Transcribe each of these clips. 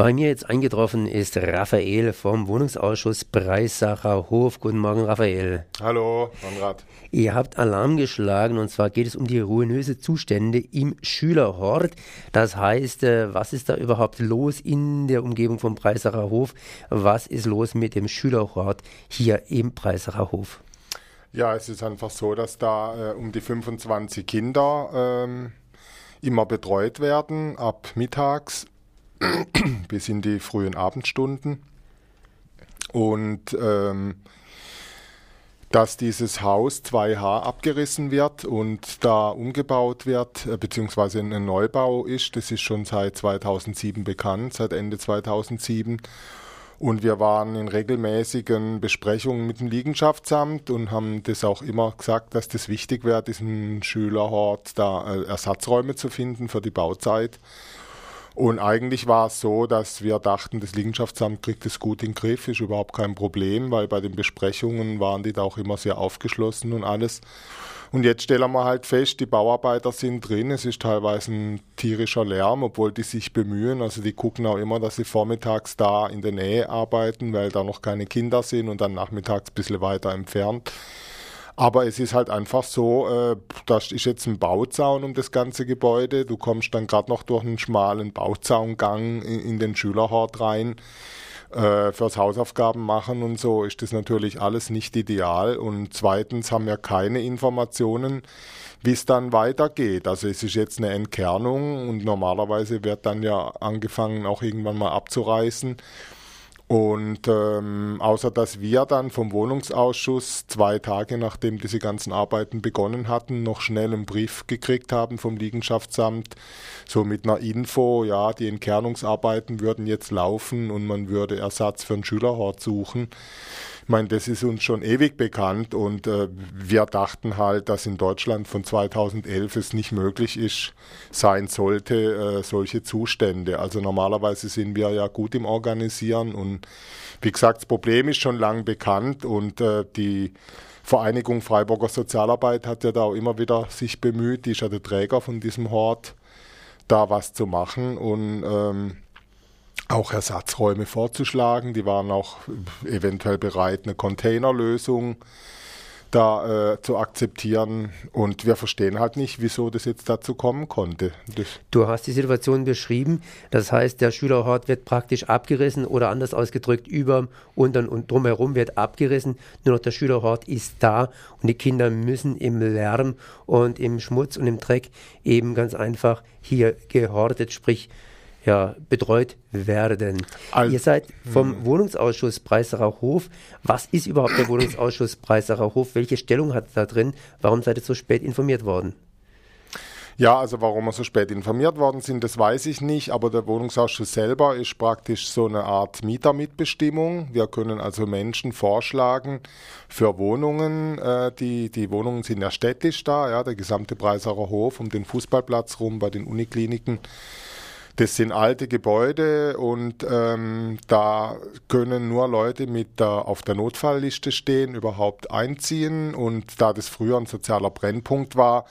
Bei mir jetzt eingetroffen ist Raphael vom Wohnungsausschuss Breisacher Hof. Guten Morgen, Raphael. Hallo, Konrad. Ihr habt Alarm geschlagen und zwar geht es um die ruinöse Zustände im Schülerhort. Das heißt, äh, was ist da überhaupt los in der Umgebung vom Breisacher Hof? Was ist los mit dem Schülerhort hier im Breisacher Hof? Ja, es ist einfach so, dass da äh, um die 25 Kinder ähm, immer betreut werden ab mittags bis in die frühen Abendstunden. Und ähm, dass dieses Haus 2H abgerissen wird und da umgebaut wird, äh, beziehungsweise ein Neubau ist, das ist schon seit 2007 bekannt, seit Ende 2007. Und wir waren in regelmäßigen Besprechungen mit dem Liegenschaftsamt und haben das auch immer gesagt, dass das wichtig wäre, diesen Schülerhort da äh, Ersatzräume zu finden für die Bauzeit. Und eigentlich war es so, dass wir dachten, das Liegenschaftsamt kriegt es gut in den Griff, ist überhaupt kein Problem, weil bei den Besprechungen waren die da auch immer sehr aufgeschlossen und alles. Und jetzt stellen wir halt fest, die Bauarbeiter sind drin, es ist teilweise ein tierischer Lärm, obwohl die sich bemühen. Also die gucken auch immer, dass sie vormittags da in der Nähe arbeiten, weil da noch keine Kinder sind und dann nachmittags ein bisschen weiter entfernt. Aber es ist halt einfach so, äh, das ist jetzt ein Bauzaun um das ganze Gebäude. Du kommst dann gerade noch durch einen schmalen Bauzaungang in, in den Schülerhort rein. Äh, fürs Hausaufgaben machen und so ist das natürlich alles nicht ideal. Und zweitens haben wir keine Informationen, wie es dann weitergeht. Also es ist jetzt eine Entkernung und normalerweise wird dann ja angefangen, auch irgendwann mal abzureißen. Und ähm, außer dass wir dann vom Wohnungsausschuss zwei Tage nachdem diese ganzen Arbeiten begonnen hatten, noch schnell einen Brief gekriegt haben vom Liegenschaftsamt, so mit einer Info, ja, die Entkernungsarbeiten würden jetzt laufen und man würde Ersatz für einen Schülerhort suchen meine, das ist uns schon ewig bekannt und äh, wir dachten halt, dass in Deutschland von 2011 es nicht möglich ist, sein sollte, äh, solche Zustände. Also normalerweise sind wir ja gut im Organisieren und wie gesagt, das Problem ist schon lang bekannt und äh, die Vereinigung Freiburger Sozialarbeit hat ja da auch immer wieder sich bemüht, die ist ja der Träger von diesem Hort, da was zu machen und ähm, auch Ersatzräume vorzuschlagen. Die waren auch eventuell bereit, eine Containerlösung da äh, zu akzeptieren. Und wir verstehen halt nicht, wieso das jetzt dazu kommen konnte. Das du hast die Situation beschrieben. Das heißt, der Schülerhort wird praktisch abgerissen oder anders ausgedrückt, über, unten und drumherum wird abgerissen. Nur noch der Schülerhort ist da und die Kinder müssen im Lärm und im Schmutz und im Dreck eben ganz einfach hier gehortet, sprich ja, betreut werden. Al Ihr seid vom hm. Wohnungsausschuss Breisacher Hof. Was ist überhaupt der Wohnungsausschuss Breisacher Hof? Welche Stellung hat er da drin? Warum seid ihr so spät informiert worden? Ja, also warum wir so spät informiert worden sind, das weiß ich nicht, aber der Wohnungsausschuss selber ist praktisch so eine Art Mietermitbestimmung. Wir können also Menschen vorschlagen für Wohnungen, äh, die, die Wohnungen sind ja städtisch da, ja, der gesamte Breisacher Hof um den Fußballplatz rum bei den Unikliniken das sind alte Gebäude und ähm, da können nur Leute mit der, auf der Notfallliste stehen, überhaupt einziehen. Und da das früher ein sozialer Brennpunkt war,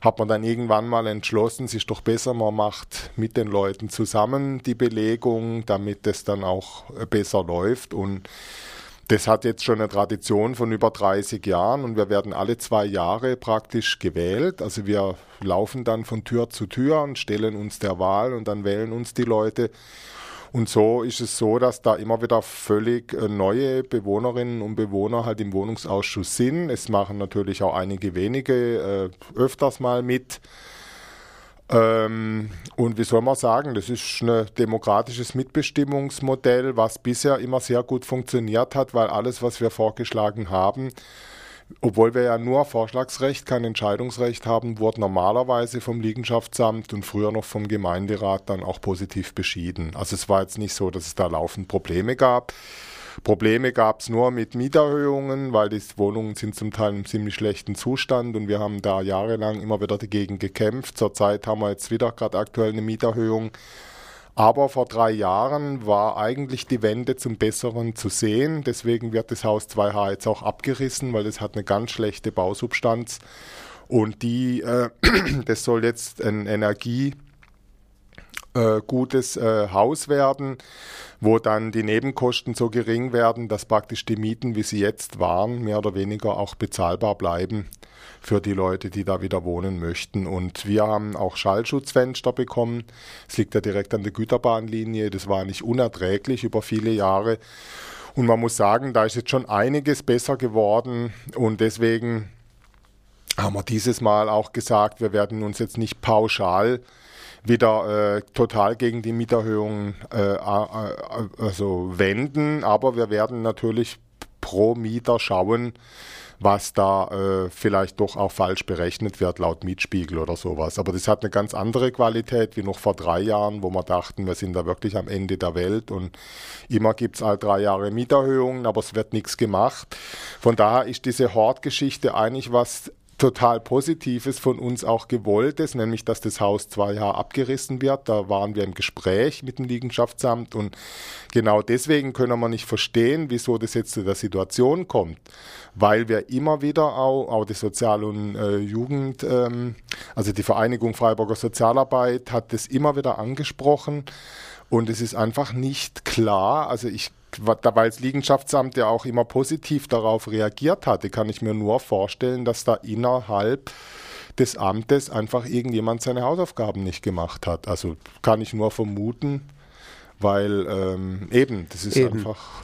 hat man dann irgendwann mal entschlossen, es ist doch besser, man macht mit den Leuten zusammen die Belegung, damit es dann auch besser läuft. Und das hat jetzt schon eine Tradition von über 30 Jahren und wir werden alle zwei Jahre praktisch gewählt. Also wir laufen dann von Tür zu Tür und stellen uns der Wahl und dann wählen uns die Leute. Und so ist es so, dass da immer wieder völlig äh, neue Bewohnerinnen und Bewohner halt im Wohnungsausschuss sind. Es machen natürlich auch einige wenige äh, öfters mal mit. Ähm, und wie soll man sagen, das ist ein demokratisches Mitbestimmungsmodell, was bisher immer sehr gut funktioniert hat, weil alles, was wir vorgeschlagen haben, obwohl wir ja nur Vorschlagsrecht, kein Entscheidungsrecht haben, wurde normalerweise vom Liegenschaftsamt und früher noch vom Gemeinderat dann auch positiv beschieden. Also es war jetzt nicht so, dass es da laufend Probleme gab. Probleme gab es nur mit Mieterhöhungen, weil die Wohnungen sind zum Teil einem ziemlich schlechten Zustand und wir haben da jahrelang immer wieder dagegen gekämpft. Zurzeit haben wir jetzt wieder gerade aktuell eine Mieterhöhung. Aber vor drei Jahren war eigentlich die Wende zum Besseren zu sehen. Deswegen wird das Haus 2H jetzt auch abgerissen, weil es hat eine ganz schlechte Bausubstanz. Und die, äh, das soll jetzt ein Energie äh, gutes äh, Haus werden, wo dann die Nebenkosten so gering werden, dass praktisch die Mieten, wie sie jetzt waren, mehr oder weniger auch bezahlbar bleiben für die Leute, die da wieder wohnen möchten. Und wir haben auch Schallschutzfenster bekommen. Es liegt ja direkt an der Güterbahnlinie. Das war nicht unerträglich über viele Jahre. Und man muss sagen, da ist jetzt schon einiges besser geworden. Und deswegen haben wir dieses Mal auch gesagt, wir werden uns jetzt nicht pauschal wieder äh, total gegen die Mieterhöhungen äh, also wenden, aber wir werden natürlich pro Mieter schauen, was da äh, vielleicht doch auch falsch berechnet wird laut Mietspiegel oder sowas. Aber das hat eine ganz andere Qualität wie noch vor drei Jahren, wo wir dachten, wir sind da wirklich am Ende der Welt und immer gibt es all drei Jahre Mieterhöhungen, aber es wird nichts gemacht. Von daher ist diese Hortgeschichte eigentlich was total Positives von uns auch gewolltes, nämlich dass das Haus zwei Jahre abgerissen wird. Da waren wir im Gespräch mit dem Liegenschaftsamt und genau deswegen können wir nicht verstehen, wieso das jetzt zu der Situation kommt, weil wir immer wieder auch, auch die Sozial- und äh, Jugend, ähm, also die Vereinigung Freiburger Sozialarbeit hat das immer wieder angesprochen und es ist einfach nicht klar, also ich weil das Liegenschaftsamt ja auch immer positiv darauf reagiert hatte, kann ich mir nur vorstellen, dass da innerhalb des Amtes einfach irgendjemand seine Hausaufgaben nicht gemacht hat. Also kann ich nur vermuten, weil ähm, eben, das ist eben. einfach.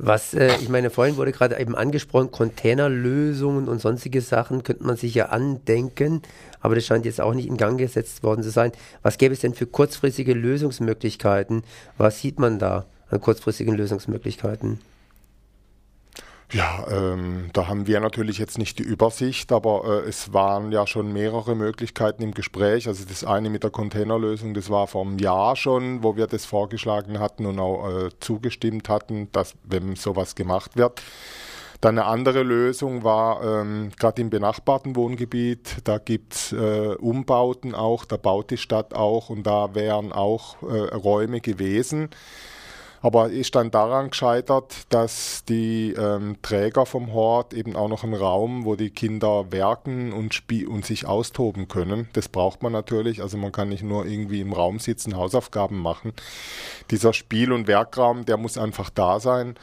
Was, äh, ich meine, vorhin wurde gerade eben angesprochen, Containerlösungen und sonstige Sachen könnte man sich ja andenken, aber das scheint jetzt auch nicht in Gang gesetzt worden zu sein. Was gäbe es denn für kurzfristige Lösungsmöglichkeiten? Was sieht man da? An kurzfristigen Lösungsmöglichkeiten? Ja, ähm, da haben wir natürlich jetzt nicht die Übersicht, aber äh, es waren ja schon mehrere Möglichkeiten im Gespräch. Also das eine mit der Containerlösung, das war vor einem Jahr schon, wo wir das vorgeschlagen hatten und auch äh, zugestimmt hatten, dass wenn sowas gemacht wird. Dann eine andere Lösung war ähm, gerade im benachbarten Wohngebiet, da gibt's äh, Umbauten auch, da baut die Stadt auch und da wären auch äh, Räume gewesen aber ist dann daran gescheitert, dass die ähm, Träger vom Hort eben auch noch einen Raum, wo die Kinder werken und, und sich austoben können. Das braucht man natürlich. Also man kann nicht nur irgendwie im Raum sitzen, Hausaufgaben machen. Dieser Spiel- und Werkraum, der muss einfach da sein.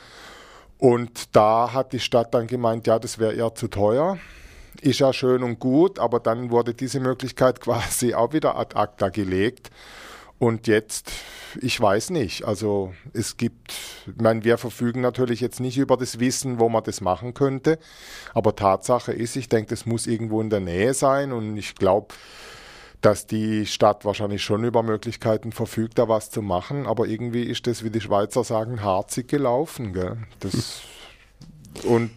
Und da hat die Stadt dann gemeint, ja, das wäre eher zu teuer. Ist ja schön und gut, aber dann wurde diese Möglichkeit quasi auch wieder ad acta gelegt. Und jetzt, ich weiß nicht. Also es gibt, ich meine, wir verfügen natürlich jetzt nicht über das Wissen, wo man das machen könnte. Aber Tatsache ist, ich denke, das muss irgendwo in der Nähe sein. Und ich glaube, dass die Stadt wahrscheinlich schon über Möglichkeiten verfügt, da was zu machen. Aber irgendwie ist das, wie die Schweizer sagen, harzig gelaufen. Gell? Das, und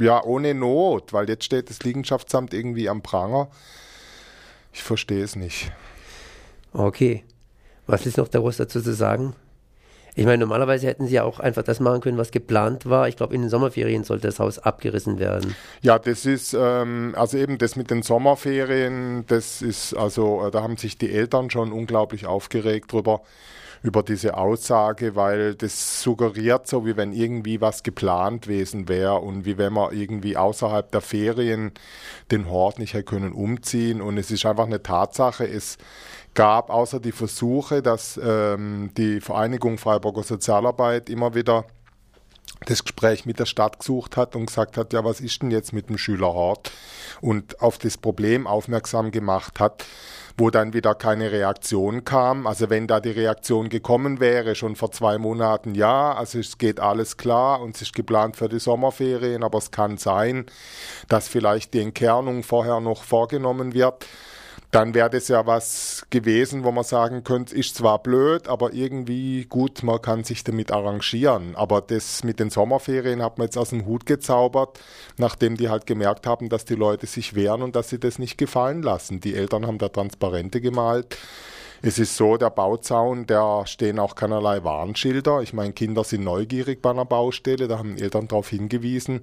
ja, ohne Not, weil jetzt steht das Liegenschaftsamt irgendwie am Pranger. Ich verstehe es nicht. Okay. Was ist noch daraus dazu zu sagen? Ich meine, normalerweise hätten sie ja auch einfach das machen können, was geplant war. Ich glaube, in den Sommerferien sollte das Haus abgerissen werden. Ja, das ist, ähm, also eben das mit den Sommerferien, das ist, also äh, da haben sich die Eltern schon unglaublich aufgeregt drüber, über diese Aussage, weil das suggeriert so, wie wenn irgendwie was geplant gewesen wäre und wie wenn man irgendwie außerhalb der Ferien den Hort nicht hätte können umziehen. Und es ist einfach eine Tatsache, es gab, außer die Versuche, dass ähm, die Vereinigung Freiburger Sozialarbeit immer wieder das Gespräch mit der Stadt gesucht hat und gesagt hat, ja, was ist denn jetzt mit dem Schülerhort? Und auf das Problem aufmerksam gemacht hat, wo dann wieder keine Reaktion kam. Also wenn da die Reaktion gekommen wäre, schon vor zwei Monaten, ja, also es geht alles klar und es ist geplant für die Sommerferien, aber es kann sein, dass vielleicht die Entkernung vorher noch vorgenommen wird dann wäre das ja was gewesen, wo man sagen könnte, ist zwar blöd, aber irgendwie gut, man kann sich damit arrangieren. Aber das mit den Sommerferien hat man jetzt aus dem Hut gezaubert, nachdem die halt gemerkt haben, dass die Leute sich wehren und dass sie das nicht gefallen lassen. Die Eltern haben da Transparente gemalt es ist so, der Bauzaun, da stehen auch keinerlei Warnschilder. Ich meine, Kinder sind neugierig bei einer Baustelle, da haben Eltern darauf hingewiesen,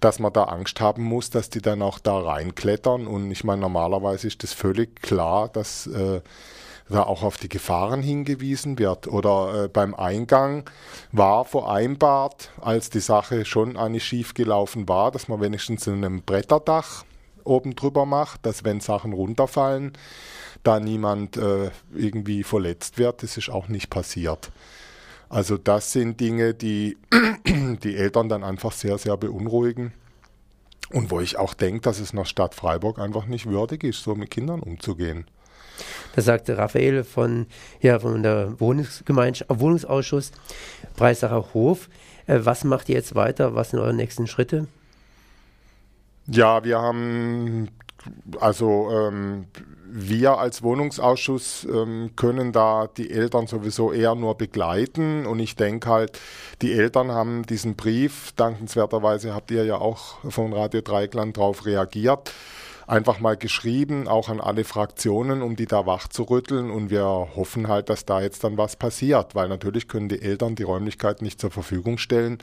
dass man da Angst haben muss, dass die dann auch da reinklettern. Und ich meine, normalerweise ist das völlig klar, dass äh, da auch auf die Gefahren hingewiesen wird. Oder äh, beim Eingang war vereinbart, als die Sache schon eigentlich schief gelaufen war, dass man wenigstens in einem Bretterdach oben drüber macht, dass wenn Sachen runterfallen, da niemand äh, irgendwie verletzt wird. Das ist auch nicht passiert. Also das sind Dinge, die die Eltern dann einfach sehr, sehr beunruhigen. Und wo ich auch denke, dass es nach Stadt Freiburg einfach nicht würdig ist, so mit Kindern umzugehen. Das sagte Raphael von, ja, von der Wohnungsgemeinschaft, Wohnungsausschuss Breisacher Hof. Äh, was macht ihr jetzt weiter? Was sind eure nächsten Schritte? Ja, wir haben also ähm, wir als Wohnungsausschuss ähm, können da die Eltern sowieso eher nur begleiten. Und ich denke halt, die Eltern haben diesen Brief, dankenswerterweise habt ihr ja auch von Radio Dreikland darauf reagiert, einfach mal geschrieben, auch an alle Fraktionen, um die da wach zu rütteln. Und wir hoffen halt, dass da jetzt dann was passiert, weil natürlich können die Eltern die Räumlichkeiten nicht zur Verfügung stellen.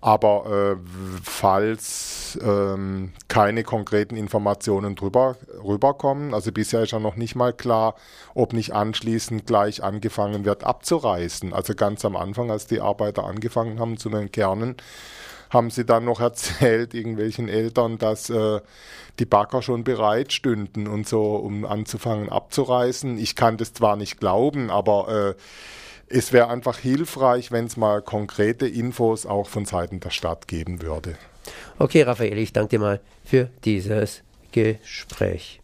Aber äh, falls ähm, keine konkreten Informationen drüber rüberkommen, also bisher ist ja noch nicht mal klar, ob nicht anschließend gleich angefangen wird abzureißen. Also ganz am Anfang, als die Arbeiter angefangen haben zu den Kernen, haben sie dann noch erzählt, irgendwelchen Eltern, dass äh, die Bagger schon bereit stünden und so, um anzufangen abzureißen. Ich kann das zwar nicht glauben, aber äh, es wäre einfach hilfreich, wenn es mal konkrete Infos auch von Seiten der Stadt geben würde. Okay, Raphael, ich danke dir mal für dieses Gespräch.